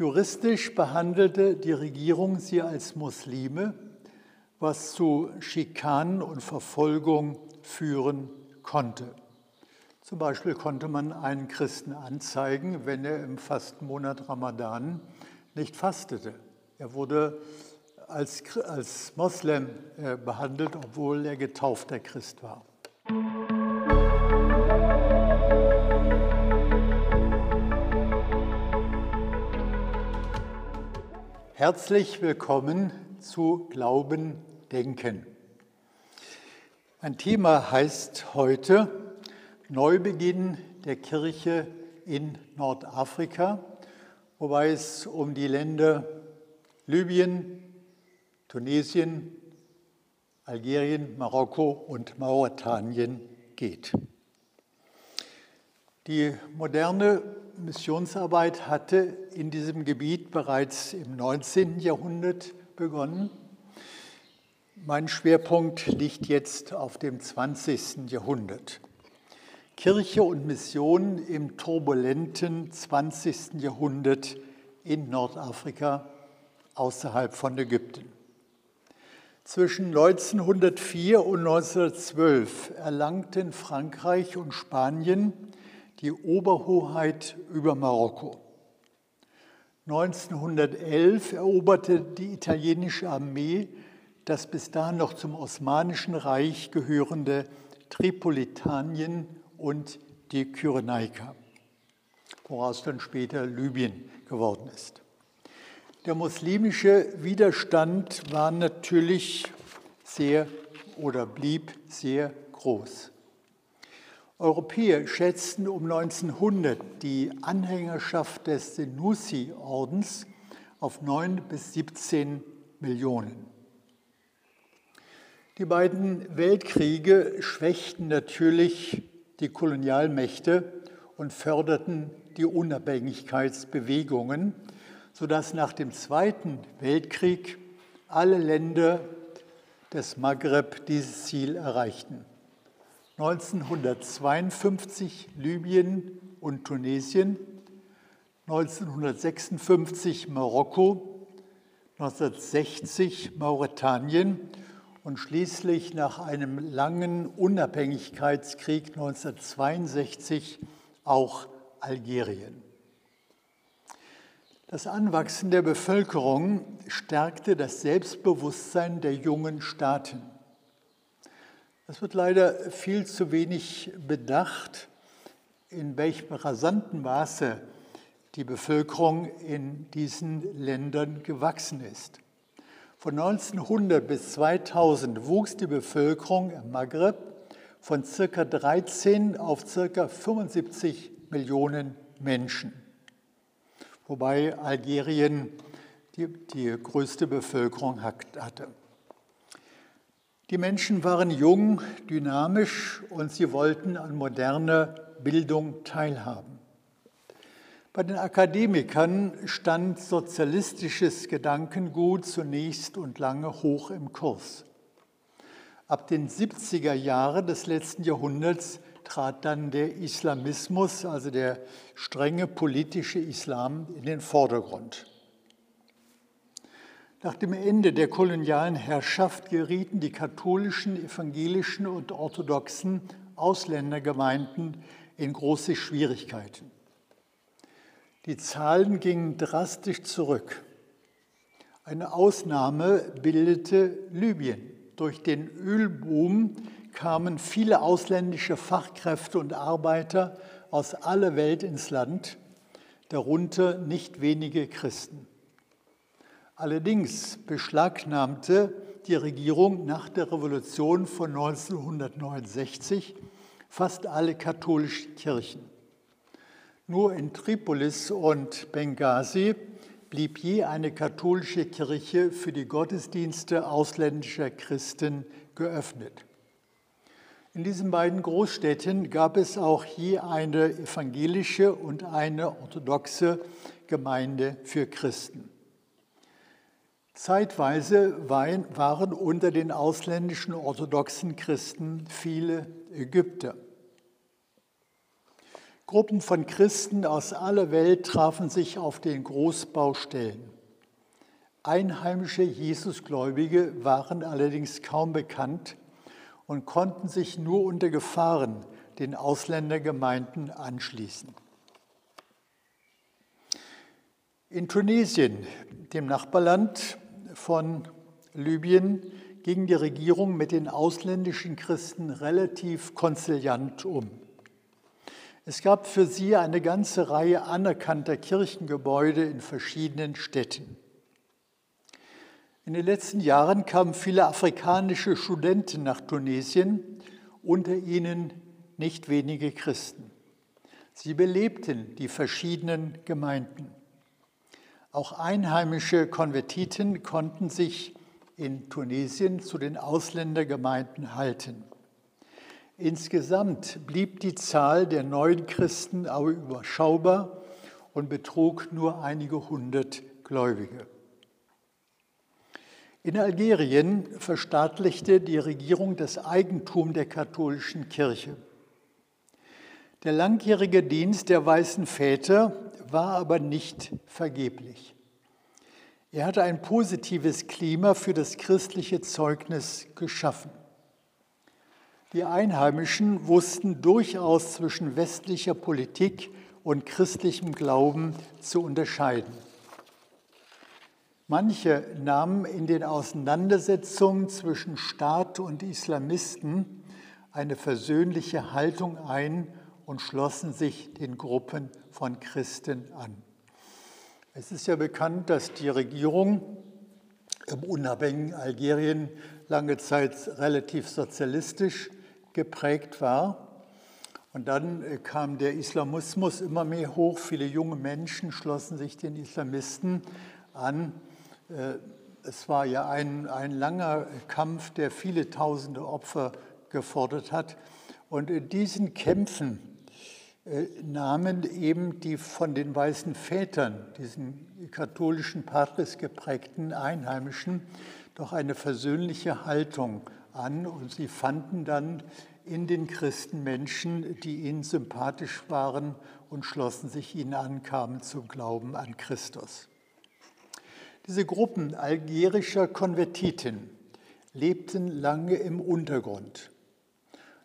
Juristisch behandelte die Regierung sie als Muslime, was zu Schikanen und Verfolgung führen konnte. Zum Beispiel konnte man einen Christen anzeigen, wenn er im Fastenmonat Ramadan nicht fastete. Er wurde als, als Moslem äh, behandelt, obwohl er getaufter Christ war. Herzlich willkommen zu Glauben, Denken. Mein Thema heißt heute Neubeginn der Kirche in Nordafrika, wobei es um die Länder Libyen, Tunesien, Algerien, Marokko und Mauretanien geht. Die moderne Missionsarbeit hatte in diesem Gebiet bereits im 19. Jahrhundert begonnen. Mein Schwerpunkt liegt jetzt auf dem 20. Jahrhundert. Kirche und Mission im turbulenten 20. Jahrhundert in Nordafrika außerhalb von Ägypten. Zwischen 1904 und 1912 erlangten Frankreich und Spanien die Oberhoheit über Marokko. 1911 eroberte die italienische Armee das bis dahin noch zum Osmanischen Reich gehörende Tripolitanien und die Kyrenaika, woraus dann später Libyen geworden ist. Der muslimische Widerstand war natürlich sehr oder blieb sehr groß. Europäer schätzten um 1900 die Anhängerschaft des Senussi-Ordens auf 9 bis 17 Millionen. Die beiden Weltkriege schwächten natürlich die Kolonialmächte und förderten die Unabhängigkeitsbewegungen, sodass nach dem Zweiten Weltkrieg alle Länder des Maghreb dieses Ziel erreichten. 1952 Libyen und Tunesien, 1956 Marokko, 1960 Mauretanien und schließlich nach einem langen Unabhängigkeitskrieg 1962 auch Algerien. Das Anwachsen der Bevölkerung stärkte das Selbstbewusstsein der jungen Staaten. Es wird leider viel zu wenig bedacht, in welchem rasanten Maße die Bevölkerung in diesen Ländern gewachsen ist. Von 1900 bis 2000 wuchs die Bevölkerung im Maghreb von ca. 13 auf ca. 75 Millionen Menschen, wobei Algerien die, die größte Bevölkerung hatte. Die Menschen waren jung, dynamisch und sie wollten an moderner Bildung teilhaben. Bei den Akademikern stand sozialistisches Gedankengut zunächst und lange hoch im Kurs. Ab den 70er Jahren des letzten Jahrhunderts trat dann der Islamismus, also der strenge politische Islam, in den Vordergrund. Nach dem Ende der kolonialen Herrschaft gerieten die katholischen, evangelischen und orthodoxen Ausländergemeinden in große Schwierigkeiten. Die Zahlen gingen drastisch zurück. Eine Ausnahme bildete Libyen. Durch den Ölboom kamen viele ausländische Fachkräfte und Arbeiter aus aller Welt ins Land, darunter nicht wenige Christen. Allerdings beschlagnahmte die Regierung nach der Revolution von 1969 fast alle katholischen Kirchen. Nur in Tripolis und Benghazi blieb je eine katholische Kirche für die Gottesdienste ausländischer Christen geöffnet. In diesen beiden Großstädten gab es auch je eine evangelische und eine orthodoxe Gemeinde für Christen. Zeitweise waren unter den ausländischen orthodoxen Christen viele Ägypter. Gruppen von Christen aus aller Welt trafen sich auf den Großbaustellen. Einheimische Jesusgläubige waren allerdings kaum bekannt und konnten sich nur unter Gefahren den Ausländergemeinden anschließen. In Tunesien, dem Nachbarland von Libyen, ging die Regierung mit den ausländischen Christen relativ konziliant um. Es gab für sie eine ganze Reihe anerkannter Kirchengebäude in verschiedenen Städten. In den letzten Jahren kamen viele afrikanische Studenten nach Tunesien, unter ihnen nicht wenige Christen. Sie belebten die verschiedenen Gemeinden. Auch einheimische Konvertiten konnten sich in Tunesien zu den Ausländergemeinden halten. Insgesamt blieb die Zahl der neuen Christen aber überschaubar und betrug nur einige hundert Gläubige. In Algerien verstaatlichte die Regierung das Eigentum der katholischen Kirche. Der langjährige Dienst der weißen Väter war aber nicht vergeblich. Er hatte ein positives Klima für das christliche Zeugnis geschaffen. Die Einheimischen wussten durchaus zwischen westlicher Politik und christlichem Glauben zu unterscheiden. Manche nahmen in den Auseinandersetzungen zwischen Staat und Islamisten eine versöhnliche Haltung ein und schlossen sich den Gruppen von Christen an. Es ist ja bekannt, dass die Regierung im unabhängigen Algerien lange Zeit relativ sozialistisch geprägt war. Und dann äh, kam der Islamismus immer mehr hoch. Viele junge Menschen schlossen sich den Islamisten an. Äh, es war ja ein, ein langer Kampf, der viele tausende Opfer gefordert hat. Und in diesen Kämpfen nahmen eben die von den weißen Vätern, diesen katholischen Patres geprägten Einheimischen, doch eine versöhnliche Haltung an und sie fanden dann in den Christen Menschen, die ihnen sympathisch waren und schlossen sich ihnen an, kamen zum Glauben an Christus. Diese Gruppen algerischer Konvertiten lebten lange im Untergrund.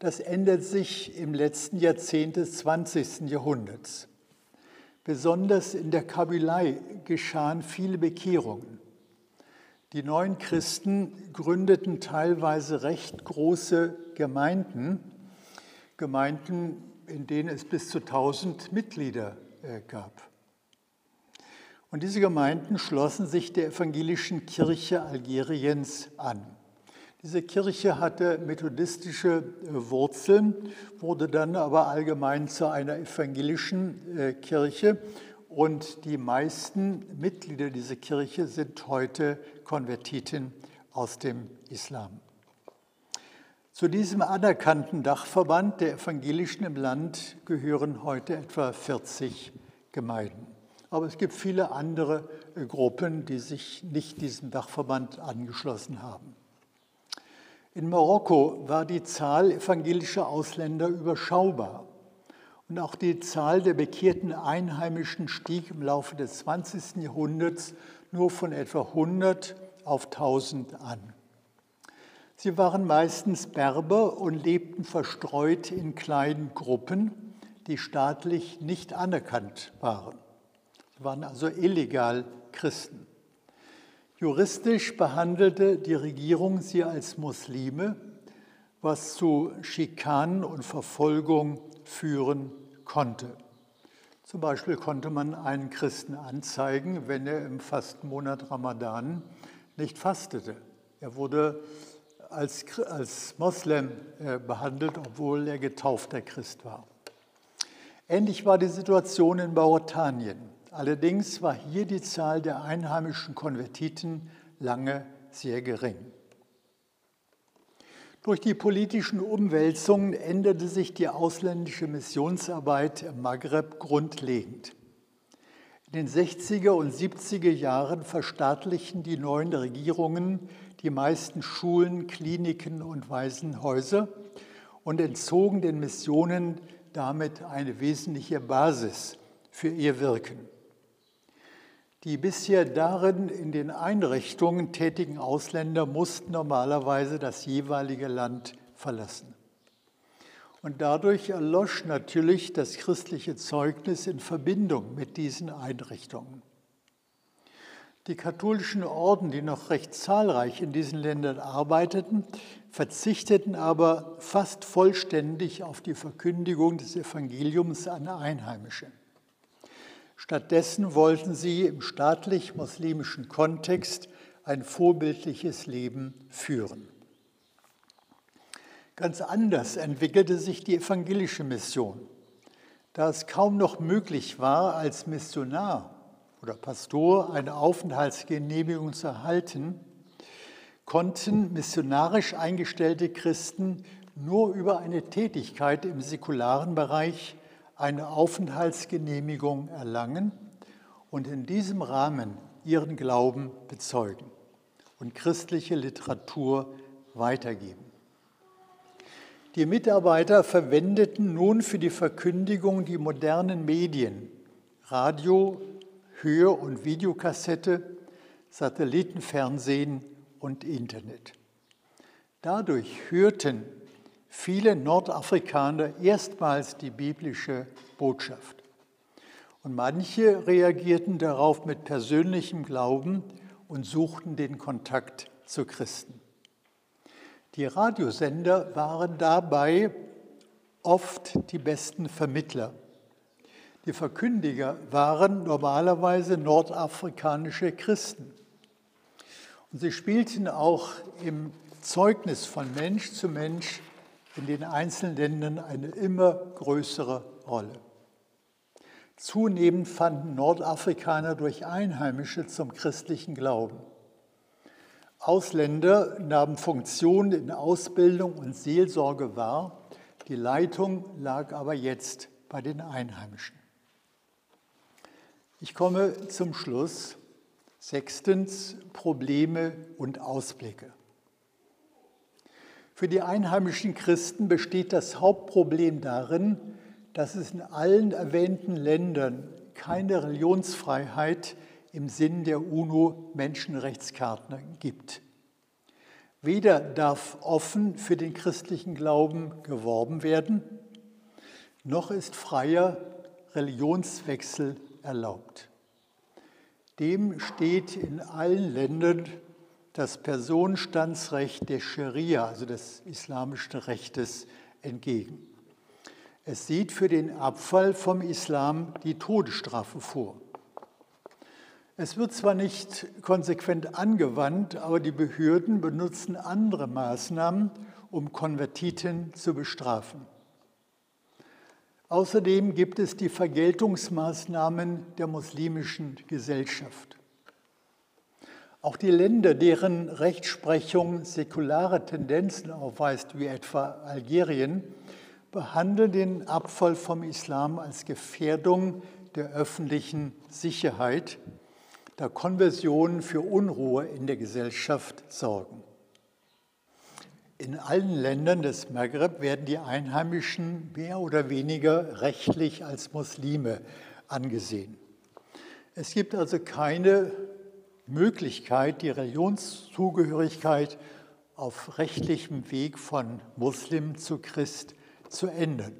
Das ändert sich im letzten Jahrzehnt des 20. Jahrhunderts. Besonders in der Kabylei geschahen viele Bekehrungen. Die neuen Christen gründeten teilweise recht große Gemeinden, Gemeinden, in denen es bis zu 1000 Mitglieder äh, gab. Und diese Gemeinden schlossen sich der evangelischen Kirche Algeriens an. Diese Kirche hatte methodistische äh, Wurzeln, wurde dann aber allgemein zu einer evangelischen äh, Kirche und die meisten Mitglieder dieser Kirche sind heute Konvertiten aus dem Islam. Zu diesem anerkannten Dachverband der Evangelischen im Land gehören heute etwa 40 Gemeinden. Aber es gibt viele andere äh, Gruppen, die sich nicht diesem Dachverband angeschlossen haben. In Marokko war die Zahl evangelischer Ausländer überschaubar. Und auch die Zahl der bekehrten Einheimischen stieg im Laufe des 20. Jahrhunderts nur von etwa 100 auf 1000 an. Sie waren meistens Berber und lebten verstreut in kleinen Gruppen, die staatlich nicht anerkannt waren. Sie waren also illegal Christen. Juristisch behandelte die Regierung sie als Muslime, was zu Schikanen und Verfolgung führen konnte. Zum Beispiel konnte man einen Christen anzeigen, wenn er im Fastenmonat Ramadan nicht fastete. Er wurde als, als Moslem äh, behandelt, obwohl er getaufter Christ war. Ähnlich war die Situation in Mauretanien. Allerdings war hier die Zahl der einheimischen Konvertiten lange sehr gering. Durch die politischen Umwälzungen änderte sich die ausländische Missionsarbeit im Maghreb grundlegend. In den 60er und 70er Jahren verstaatlichten die neuen Regierungen die meisten Schulen, Kliniken und Waisenhäuser und entzogen den Missionen damit eine wesentliche Basis für ihr Wirken. Die bisher darin in den Einrichtungen tätigen Ausländer mussten normalerweise das jeweilige Land verlassen. Und dadurch erlosch natürlich das christliche Zeugnis in Verbindung mit diesen Einrichtungen. Die katholischen Orden, die noch recht zahlreich in diesen Ländern arbeiteten, verzichteten aber fast vollständig auf die Verkündigung des Evangeliums an Einheimische. Stattdessen wollten sie im staatlich-muslimischen Kontext ein vorbildliches Leben führen. Ganz anders entwickelte sich die evangelische Mission. Da es kaum noch möglich war, als Missionar oder Pastor eine Aufenthaltsgenehmigung zu erhalten, konnten missionarisch eingestellte Christen nur über eine Tätigkeit im säkularen Bereich eine Aufenthaltsgenehmigung erlangen und in diesem Rahmen ihren Glauben bezeugen und christliche Literatur weitergeben. Die Mitarbeiter verwendeten nun für die Verkündigung die modernen Medien, Radio, Hör- und Videokassette, Satellitenfernsehen und Internet. Dadurch hörten viele Nordafrikaner erstmals die biblische Botschaft. Und manche reagierten darauf mit persönlichem Glauben und suchten den Kontakt zu Christen. Die Radiosender waren dabei oft die besten Vermittler. Die Verkündiger waren normalerweise nordafrikanische Christen. Und sie spielten auch im Zeugnis von Mensch zu Mensch in den einzelnen Ländern eine immer größere Rolle. Zunehmend fanden Nordafrikaner durch Einheimische zum christlichen Glauben. Ausländer nahmen Funktionen in Ausbildung und Seelsorge wahr, die Leitung lag aber jetzt bei den Einheimischen. Ich komme zum Schluss. Sechstens, Probleme und Ausblicke. Für die einheimischen Christen besteht das Hauptproblem darin, dass es in allen erwähnten Ländern keine Religionsfreiheit im Sinn der UNO-Menschenrechtscharta gibt. Weder darf offen für den christlichen Glauben geworben werden, noch ist freier Religionswechsel erlaubt. Dem steht in allen Ländern das Personenstandsrecht der Scharia, also des islamischen Rechtes, entgegen. Es sieht für den Abfall vom Islam die Todesstrafe vor. Es wird zwar nicht konsequent angewandt, aber die Behörden benutzen andere Maßnahmen, um Konvertiten zu bestrafen. Außerdem gibt es die Vergeltungsmaßnahmen der muslimischen Gesellschaft. Auch die Länder, deren Rechtsprechung säkulare Tendenzen aufweist, wie etwa Algerien, behandeln den Abfall vom Islam als Gefährdung der öffentlichen Sicherheit, da Konversionen für Unruhe in der Gesellschaft sorgen. In allen Ländern des Maghreb werden die Einheimischen mehr oder weniger rechtlich als Muslime angesehen. Es gibt also keine Möglichkeit, die Religionszugehörigkeit auf rechtlichem Weg von Muslim zu Christ zu ändern.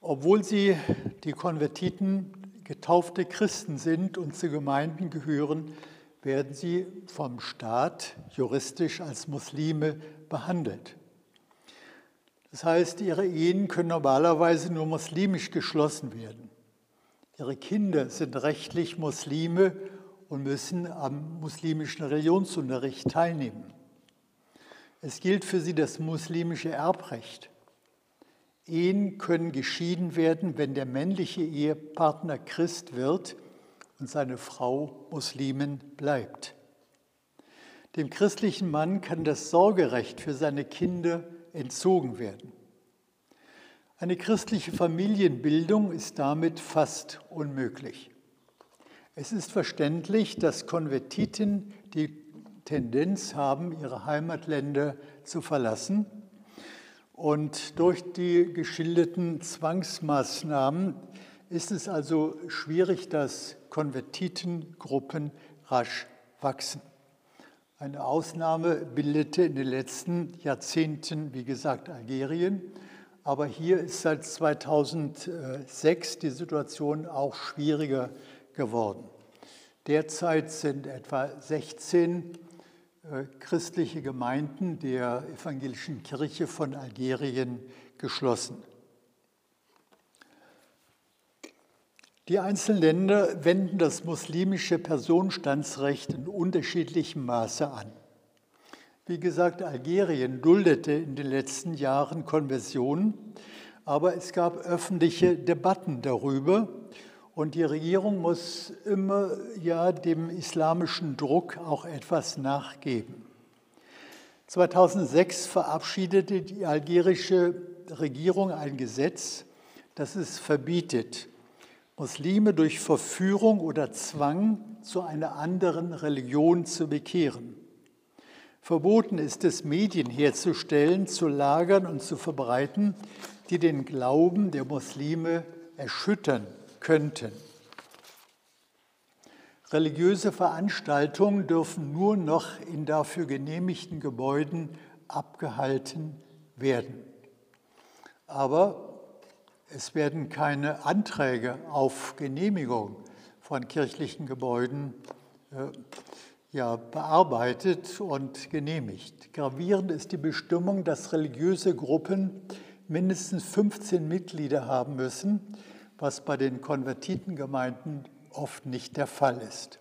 Obwohl sie, die Konvertiten, getaufte Christen sind und zu Gemeinden gehören, werden sie vom Staat juristisch als Muslime behandelt. Das heißt, ihre Ehen können normalerweise nur muslimisch geschlossen werden. Ihre Kinder sind rechtlich Muslime und müssen am muslimischen Religionsunterricht teilnehmen. Es gilt für sie das muslimische Erbrecht. Ehen können geschieden werden, wenn der männliche Ehepartner Christ wird und seine Frau Muslimin bleibt. Dem christlichen Mann kann das Sorgerecht für seine Kinder entzogen werden. Eine christliche Familienbildung ist damit fast unmöglich. Es ist verständlich, dass Konvertiten die Tendenz haben, ihre Heimatländer zu verlassen Und durch die geschilderten Zwangsmaßnahmen ist es also schwierig, dass Konvertitengruppen rasch wachsen. Eine Ausnahme bildete in den letzten Jahrzehnten, wie gesagt, Algerien. Aber hier ist seit 2006 die Situation auch schwieriger geworden. Derzeit sind etwa 16 äh, christliche Gemeinden der evangelischen Kirche von Algerien geschlossen. Die einzelnen Länder wenden das muslimische Personenstandsrecht in unterschiedlichem Maße an. Wie gesagt, Algerien duldete in den letzten Jahren Konversionen, aber es gab öffentliche Debatten darüber und die Regierung muss immer ja dem islamischen Druck auch etwas nachgeben. 2006 verabschiedete die algerische Regierung ein Gesetz, das es verbietet, Muslime durch Verführung oder Zwang zu einer anderen Religion zu bekehren. Verboten ist es, Medien herzustellen, zu lagern und zu verbreiten, die den Glauben der Muslime erschüttern könnten. Religiöse Veranstaltungen dürfen nur noch in dafür genehmigten Gebäuden abgehalten werden. Aber es werden keine Anträge auf Genehmigung von kirchlichen Gebäuden äh, ja, bearbeitet und genehmigt. Gravierend ist die Bestimmung, dass religiöse Gruppen mindestens 15 Mitglieder haben müssen, was bei den Konvertitengemeinden oft nicht der Fall ist.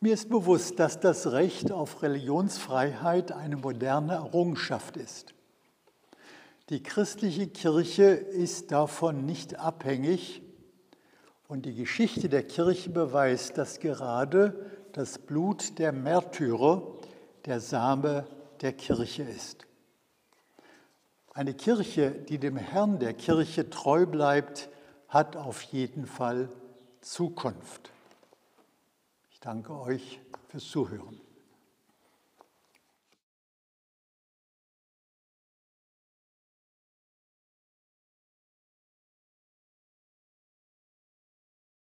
Mir ist bewusst, dass das Recht auf Religionsfreiheit eine moderne Errungenschaft ist. Die christliche Kirche ist davon nicht abhängig und die Geschichte der Kirche beweist, dass gerade das Blut der Märtyrer der Same der Kirche ist. Eine Kirche, die dem Herrn der Kirche treu bleibt, hat auf jeden Fall Zukunft. Ich danke euch fürs Zuhören.